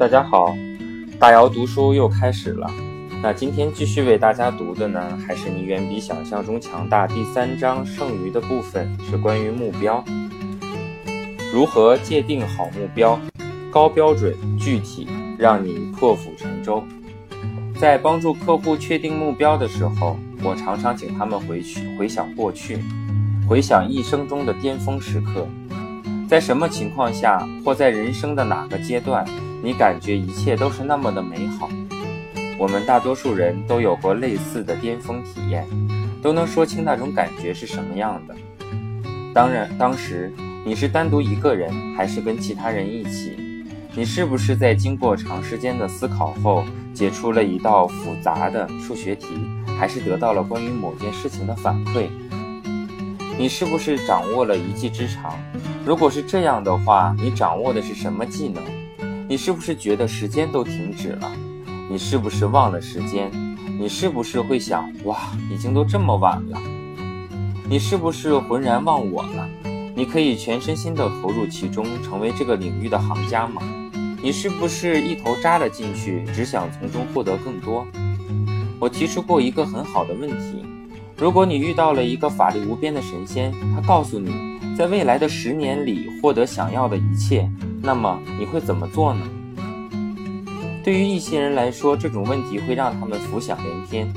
大家好，大姚读书又开始了。那今天继续为大家读的呢，还是你远比想象中强大第三章剩余的部分，是关于目标，如何界定好目标，高标准具体，让你破釜沉舟。在帮助客户确定目标的时候，我常常请他们回去回想过去，回想一生中的巅峰时刻。在什么情况下，或在人生的哪个阶段，你感觉一切都是那么的美好？我们大多数人都有过类似的巅峰体验，都能说清那种感觉是什么样的。当然，当时你是单独一个人，还是跟其他人一起？你是不是在经过长时间的思考后，解出了一道复杂的数学题，还是得到了关于某件事情的反馈？你是不是掌握了一技之长？如果是这样的话，你掌握的是什么技能？你是不是觉得时间都停止了？你是不是忘了时间？你是不是会想，哇，已经都这么晚了？你是不是浑然忘我了？你可以全身心地投入其中，成为这个领域的行家吗？你是不是一头扎了进去，只想从中获得更多？我提出过一个很好的问题：如果你遇到了一个法力无边的神仙，他告诉你。在未来的十年里获得想要的一切，那么你会怎么做呢？对于一些人来说，这种问题会让他们浮想联翩，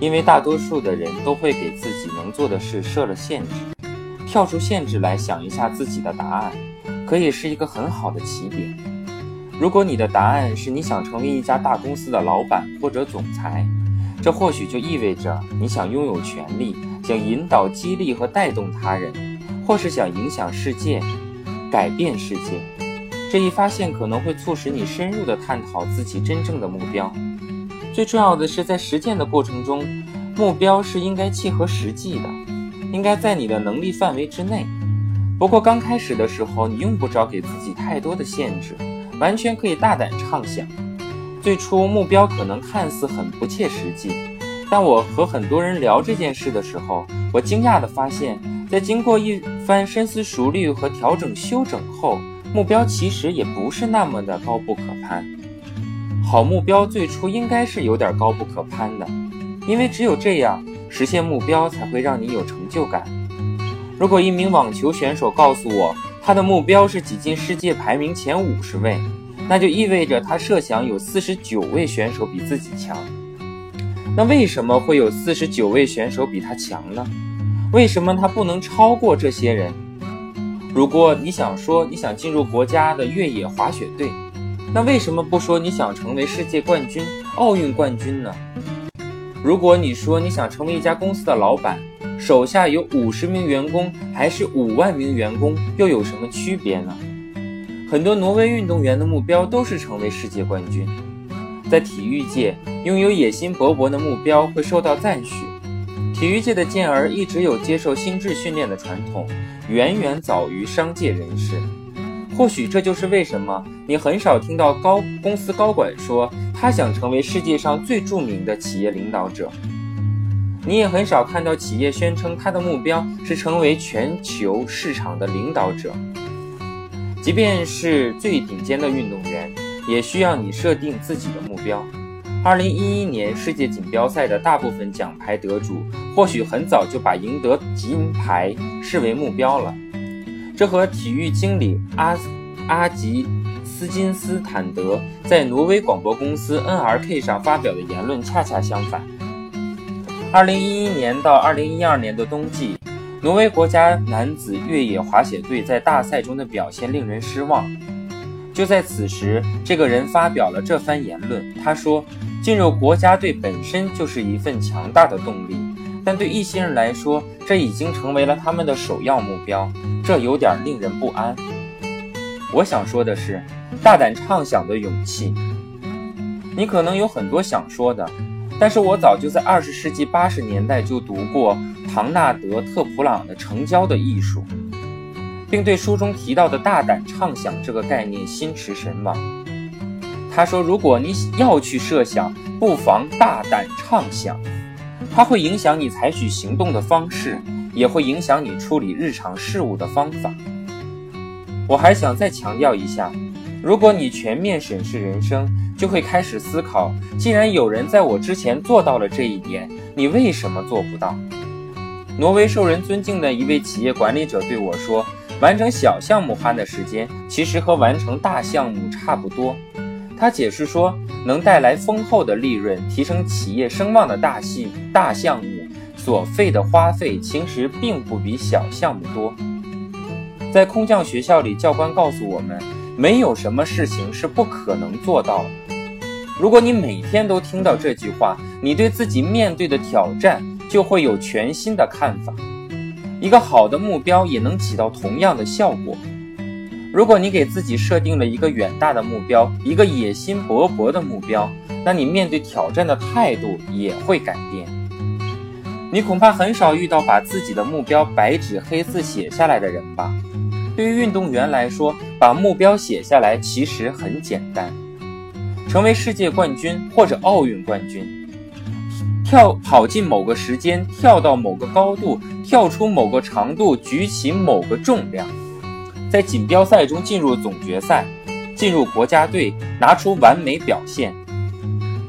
因为大多数的人都会给自己能做的事设了限制。跳出限制来想一下自己的答案，可以是一个很好的起点。如果你的答案是你想成为一家大公司的老板或者总裁，这或许就意味着你想拥有权利，想引导、激励和带动他人。或是想影响世界，改变世界，这一发现可能会促使你深入地探讨自己真正的目标。最重要的是，在实践的过程中，目标是应该契合实际的，应该在你的能力范围之内。不过刚开始的时候，你用不着给自己太多的限制，完全可以大胆畅想。最初目标可能看似很不切实际，但我和很多人聊这件事的时候，我惊讶地发现。在经过一番深思熟虑和调整修整后，目标其实也不是那么的高不可攀。好目标最初应该是有点高不可攀的，因为只有这样，实现目标才会让你有成就感。如果一名网球选手告诉我他的目标是挤进世界排名前五十位，那就意味着他设想有四十九位选手比自己强。那为什么会有四十九位选手比他强呢？为什么他不能超过这些人？如果你想说你想进入国家的越野滑雪队，那为什么不说你想成为世界冠军、奥运冠军呢？如果你说你想成为一家公司的老板，手下有五十名员工还是五万名员工，又有什么区别呢？很多挪威运动员的目标都是成为世界冠军。在体育界，拥有野心勃勃的目标会受到赞许。体育界的健儿一直有接受心智训练的传统，远远早于商界人士。或许这就是为什么你很少听到高公司高管说他想成为世界上最著名的企业领导者。你也很少看到企业宣称他的目标是成为全球市场的领导者。即便是最顶尖的运动员，也需要你设定自己的目标。二零一一年世界锦标赛的大部分奖牌得主，或许很早就把赢得金牌视为目标了。这和体育经理阿阿吉斯金斯坦德在挪威广播公司 NRK 上发表的言论恰恰相反。二零一一年到二零一二年的冬季，挪威国家男子越野滑雪队在大赛中的表现令人失望。就在此时，这个人发表了这番言论，他说。进入国家队本身就是一份强大的动力，但对一些人来说，这已经成为了他们的首要目标，这有点令人不安。我想说的是，大胆畅想的勇气。你可能有很多想说的，但是我早就在二十世纪八十年代就读过唐纳德·特普朗的《成交的艺术》，并对书中提到的大胆畅想这个概念心驰神往。他说：“如果你要去设想，不妨大胆畅想，它会影响你采取行动的方式，也会影响你处理日常事务的方法。”我还想再强调一下，如果你全面审视人生，就会开始思考：既然有人在我之前做到了这一点，你为什么做不到？挪威受人尊敬的一位企业管理者对我说：“完成小项目花的时间，其实和完成大项目差不多。”他解释说：“能带来丰厚的利润、提升企业声望的大戏大项目，所费的花费其实并不比小项目多。”在空降学校里，教官告诉我们。没有什么事情是不可能做到的。如果你每天都听到这句话，你对自己面对的挑战就会有全新的看法。一个好的目标也能起到同样的效果。如果你给自己设定了一个远大的目标，一个野心勃勃的目标，那你面对挑战的态度也会改变。你恐怕很少遇到把自己的目标白纸黑字写下来的人吧？对于运动员来说，把目标写下来其实很简单，成为世界冠军或者奥运冠军，跳跑进某个时间，跳到某个高度，跳出某个长度，举起某个重量，在锦标赛中进入总决赛，进入国家队，拿出完美表现。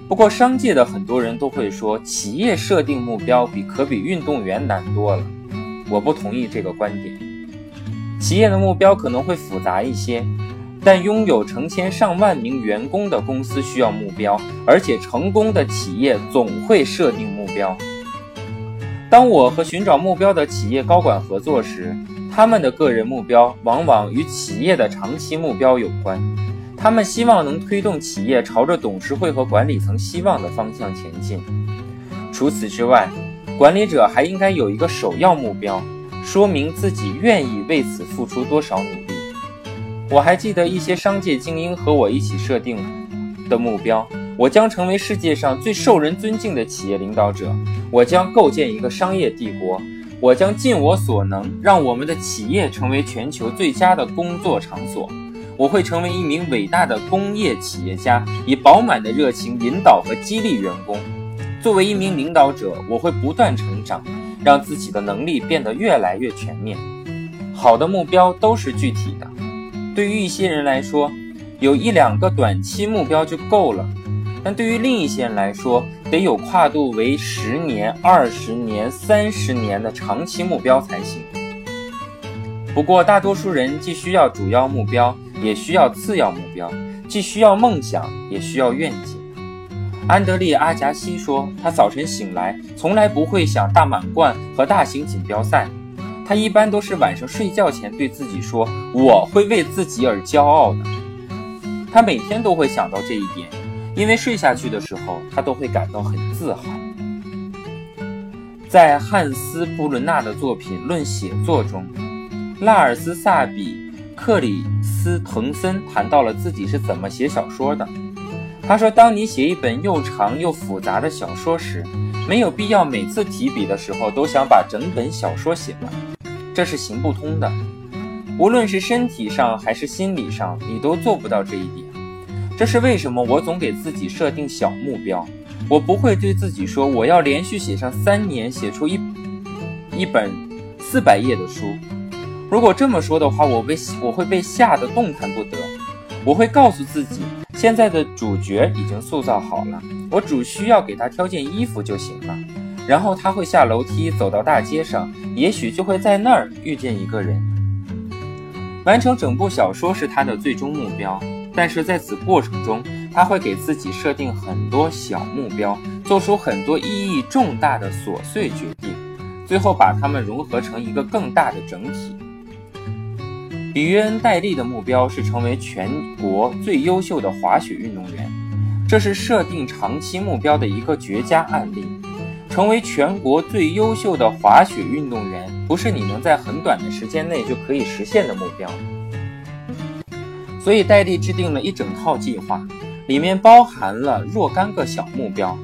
不过，商界的很多人都会说，企业设定目标比可比运动员难多了。我不同意这个观点。企业的目标可能会复杂一些，但拥有成千上万名员工的公司需要目标，而且成功的企业总会设定目标。当我和寻找目标的企业高管合作时，他们的个人目标往往与企业的长期目标有关。他们希望能推动企业朝着董事会和管理层希望的方向前进。除此之外，管理者还应该有一个首要目标。说明自己愿意为此付出多少努力。我还记得一些商界精英和我一起设定的目标：我将成为世界上最受人尊敬的企业领导者；我将构建一个商业帝国；我将尽我所能让我们的企业成为全球最佳的工作场所；我会成为一名伟大的工业企业家，以饱满的热情引导和激励员工。作为一名领导者，我会不断成长。让自己的能力变得越来越全面。好的目标都是具体的，对于一些人来说，有一两个短期目标就够了；但对于另一些人来说，得有跨度为十年、二十年、三十年的长期目标才行。不过，大多数人既需要主要目标，也需要次要目标；既需要梦想，也需要愿景。安德烈·阿贾西说：“他早晨醒来，从来不会想大满贯和大型锦标赛。他一般都是晚上睡觉前对自己说：‘我会为自己而骄傲的。’他每天都会想到这一点，因为睡下去的时候，他都会感到很自豪。”在汉斯·布伦纳的作品《论写作》中，拉尔斯·萨比克里斯滕森谈到了自己是怎么写小说的。他说：“当你写一本又长又复杂的小说时，没有必要每次提笔的时候都想把整本小说写完，这是行不通的。无论是身体上还是心理上，你都做不到这一点。这是为什么我总给自己设定小目标。我不会对自己说我要连续写上三年，写出一一本四百页的书。如果这么说的话，我被我会被吓得动弹不得。我会告诉自己。”现在的主角已经塑造好了，我只需要给他挑件衣服就行了。然后他会下楼梯走到大街上，也许就会在那儿遇见一个人。完成整部小说是他的最终目标，但是在此过程中，他会给自己设定很多小目标，做出很多意义重大的琐碎决定，最后把它们融合成一个更大的整体。比约恩·戴利的目标是成为全国最优秀的滑雪运动员，这是设定长期目标的一个绝佳案例。成为全国最优秀的滑雪运动员，不是你能在很短的时间内就可以实现的目标。所以，戴利制定了一整套计划，里面包含了若干个小目标。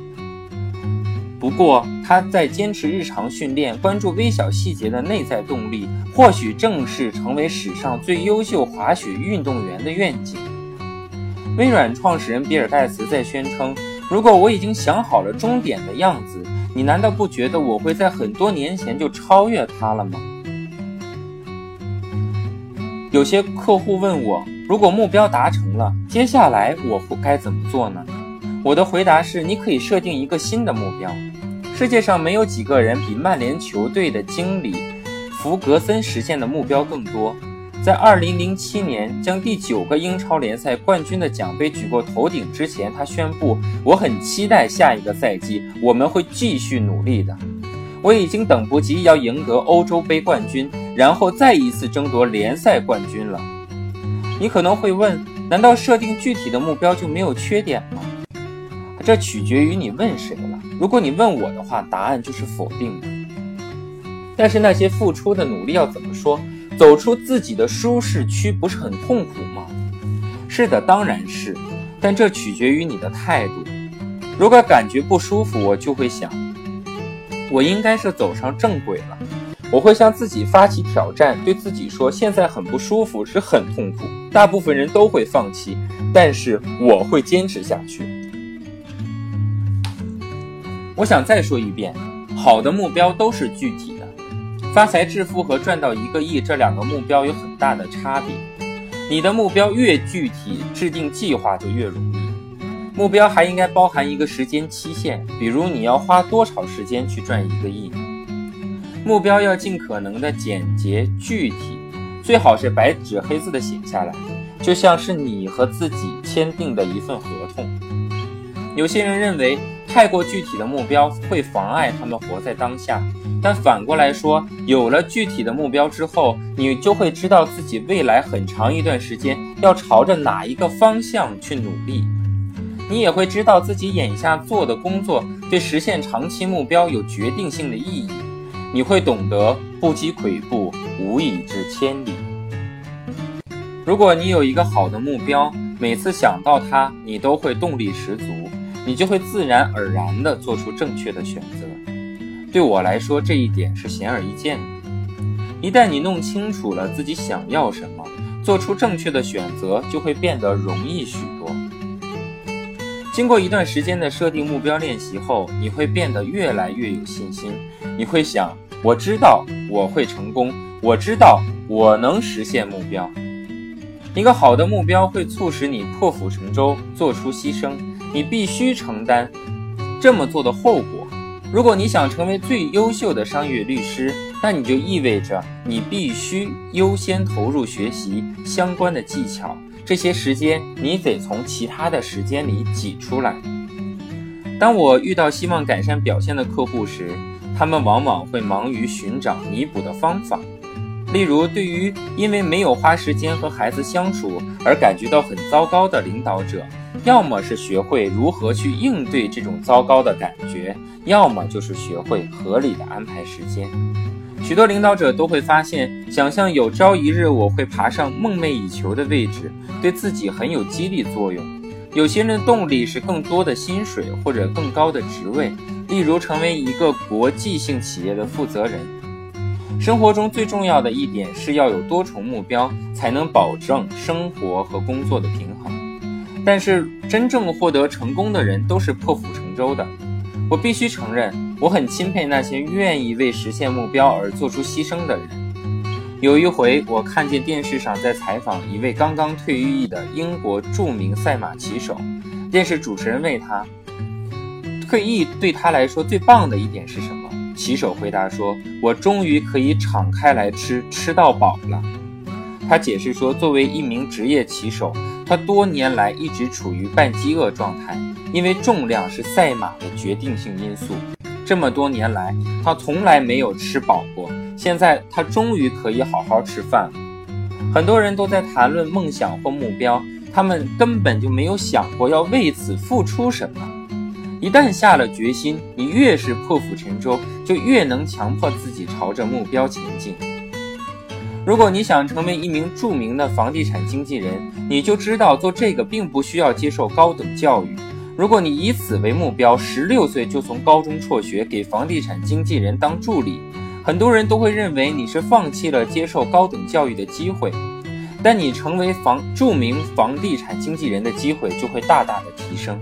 不过，他在坚持日常训练、关注微小细节的内在动力，或许正是成为史上最优秀滑雪运动员的愿景。微软创始人比尔·盖茨在宣称：“如果我已经想好了终点的样子，你难道不觉得我会在很多年前就超越他了吗？”有些客户问我：“如果目标达成了，接下来我该怎么做呢？我的回答是：你可以设定一个新的目标。世界上没有几个人比曼联球队的经理弗格森实现的目标更多。在2007年将第九个英超联赛冠军的奖杯举过头顶之前，他宣布：“我很期待下一个赛季，我们会继续努力的。我已经等不及要赢得欧洲杯冠军，然后再一次争夺联赛冠军了。”你可能会问：难道设定具体的目标就没有缺点吗？这取决于你问谁了。如果你问我的话，答案就是否定的。但是那些付出的努力要怎么说？走出自己的舒适区不是很痛苦吗？是的，当然是。但这取决于你的态度。如果感觉不舒服，我就会想，我应该是走上正轨了。我会向自己发起挑战，对自己说：现在很不舒服，是很痛苦。大部分人都会放弃，但是我会坚持下去。我想再说一遍，好的目标都是具体的。发财致富和赚到一个亿这两个目标有很大的差别。你的目标越具体，制定计划就越容易。目标还应该包含一个时间期限，比如你要花多少时间去赚一个亿。目标要尽可能的简洁具体，最好是白纸黑字的写下来，就像是你和自己签订的一份合同。有些人认为。太过具体的目标会妨碍他们活在当下，但反过来说，有了具体的目标之后，你就会知道自己未来很长一段时间要朝着哪一个方向去努力。你也会知道自己眼下做的工作对实现长期目标有决定性的意义。你会懂得不积跬步，无以至千里。如果你有一个好的目标，每次想到它，你都会动力十足。你就会自然而然地做出正确的选择。对我来说，这一点是显而易见的。一旦你弄清楚了自己想要什么，做出正确的选择就会变得容易许多。经过一段时间的设定目标练习后，你会变得越来越有信心。你会想：我知道我会成功，我知道我能实现目标。一个好的目标会促使你破釜沉舟，做出牺牲。你必须承担这么做的后果。如果你想成为最优秀的商业律师，那你就意味着你必须优先投入学习相关的技巧。这些时间你得从其他的时间里挤出来。当我遇到希望改善表现的客户时，他们往往会忙于寻找弥补的方法。例如，对于因为没有花时间和孩子相处而感觉到很糟糕的领导者。要么是学会如何去应对这种糟糕的感觉，要么就是学会合理的安排时间。许多领导者都会发现，想象有朝一日我会爬上梦寐以求的位置，对自己很有激励作用。有些人的动力是更多的薪水或者更高的职位，例如成为一个国际性企业的负责人。生活中最重要的一点是要有多重目标，才能保证生活和工作的平衡。但是真正获得成功的人都是破釜沉舟的。我必须承认，我很钦佩那些愿意为实现目标而做出牺牲的人。有一回，我看见电视上在采访一位刚刚退役的英国著名赛马骑手，电视主持人问他，退役对他来说最棒的一点是什么？骑手回答说：“我终于可以敞开来吃，吃到饱了。”他解释说，作为一名职业骑手。他多年来一直处于半饥饿状态，因为重量是赛马的决定性因素。这么多年来，他从来没有吃饱过。现在他终于可以好好吃饭了。很多人都在谈论梦想或目标，他们根本就没有想过要为此付出什么。一旦下了决心，你越是破釜沉舟，就越能强迫自己朝着目标前进。如果你想成为一名著名的房地产经纪人，你就知道做这个并不需要接受高等教育。如果你以此为目标，十六岁就从高中辍学给房地产经纪人当助理，很多人都会认为你是放弃了接受高等教育的机会。但你成为房著名房地产经纪人的机会就会大大的提升。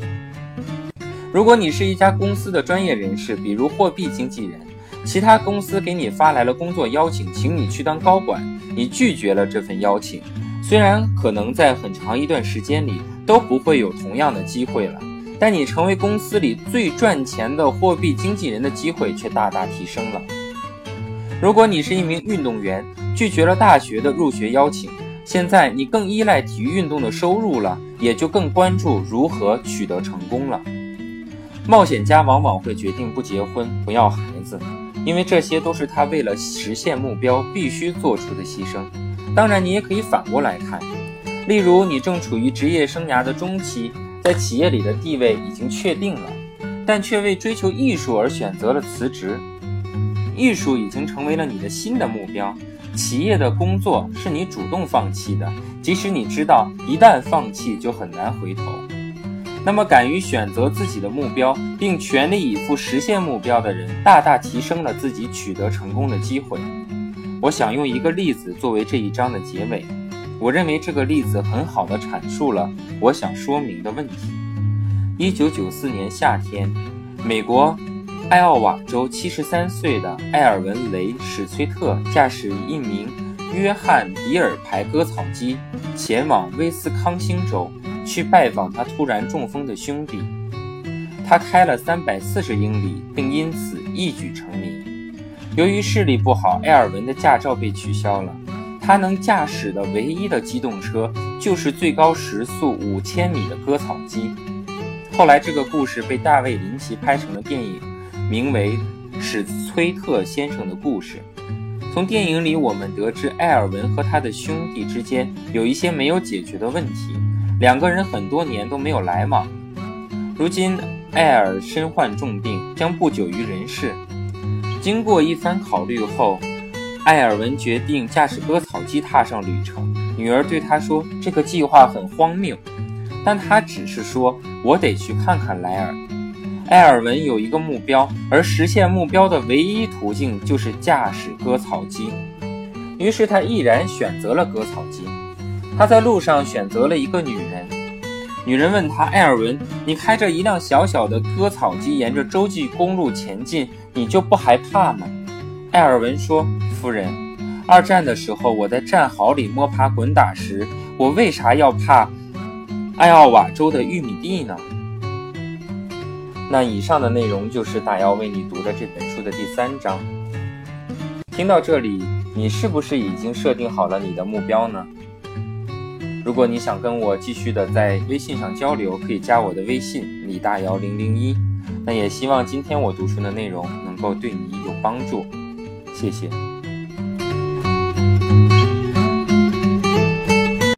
如果你是一家公司的专业人士，比如货币经纪人。其他公司给你发来了工作邀请，请你去当高管，你拒绝了这份邀请，虽然可能在很长一段时间里都不会有同样的机会了，但你成为公司里最赚钱的货币经纪人的机会却大大提升了。如果你是一名运动员，拒绝了大学的入学邀请，现在你更依赖体育运动的收入了，也就更关注如何取得成功了。冒险家往往会决定不结婚、不要孩子，因为这些都是他为了实现目标必须做出的牺牲。当然，你也可以反过来看，例如你正处于职业生涯的中期，在企业里的地位已经确定了，但却为追求艺术而选择了辞职。艺术已经成为了你的新的目标，企业的工作是你主动放弃的，即使你知道一旦放弃就很难回头。那么，敢于选择自己的目标并全力以赴实现目标的人，大大提升了自己取得成功的机会。我想用一个例子作为这一章的结尾。我认为这个例子很好的阐述了我想说明的问题。一九九四年夏天，美国艾奥瓦州七十三岁的埃尔文·雷史崔特驾驶一名约翰迪尔牌割草机前往威斯康星州。去拜访他突然中风的兄弟，他开了三百四十英里，并因此一举成名。由于视力不好，埃尔文的驾照被取消了。他能驾驶的唯一的机动车就是最高时速五千米的割草机。后来，这个故事被大卫林奇拍成了电影，名为《史崔特先生的故事》。从电影里，我们得知埃尔文和他的兄弟之间有一些没有解决的问题。两个人很多年都没有来往。如今，艾尔身患重病，将不久于人世。经过一番考虑后，艾尔文决定驾驶割草机踏上旅程。女儿对他说：“这个计划很荒谬。”但他只是说：“我得去看看莱尔。”艾尔文有一个目标，而实现目标的唯一途径就是驾驶割草机。于是他毅然选择了割草机。他在路上选择了一个女人。女人问他：“埃尔文，你开着一辆小小的割草机沿着洲际公路前进，你就不害怕吗？”埃尔文说：“夫人，二战的时候我在战壕里摸爬滚打时，我为啥要怕艾奥瓦州的玉米地呢？”那以上的内容就是大姚为你读的这本书的第三章。听到这里，你是不是已经设定好了你的目标呢？如果你想跟我继续的在微信上交流，可以加我的微信李大姚零零一。那也希望今天我读书的内容能够对你有帮助，谢谢。